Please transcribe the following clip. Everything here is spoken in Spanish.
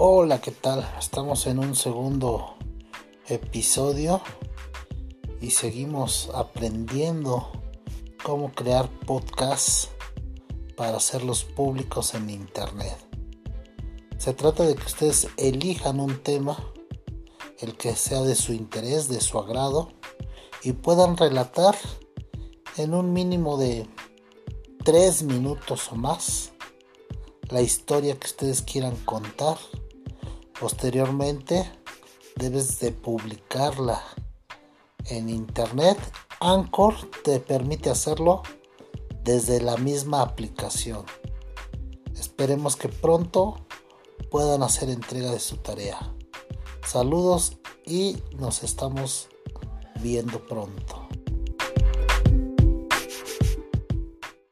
Hola, ¿qué tal? Estamos en un segundo episodio y seguimos aprendiendo cómo crear podcasts para hacerlos públicos en internet. Se trata de que ustedes elijan un tema, el que sea de su interés, de su agrado, y puedan relatar en un mínimo de tres minutos o más la historia que ustedes quieran contar. Posteriormente debes de publicarla en internet. Anchor te permite hacerlo desde la misma aplicación. Esperemos que pronto puedan hacer entrega de su tarea. Saludos y nos estamos viendo pronto.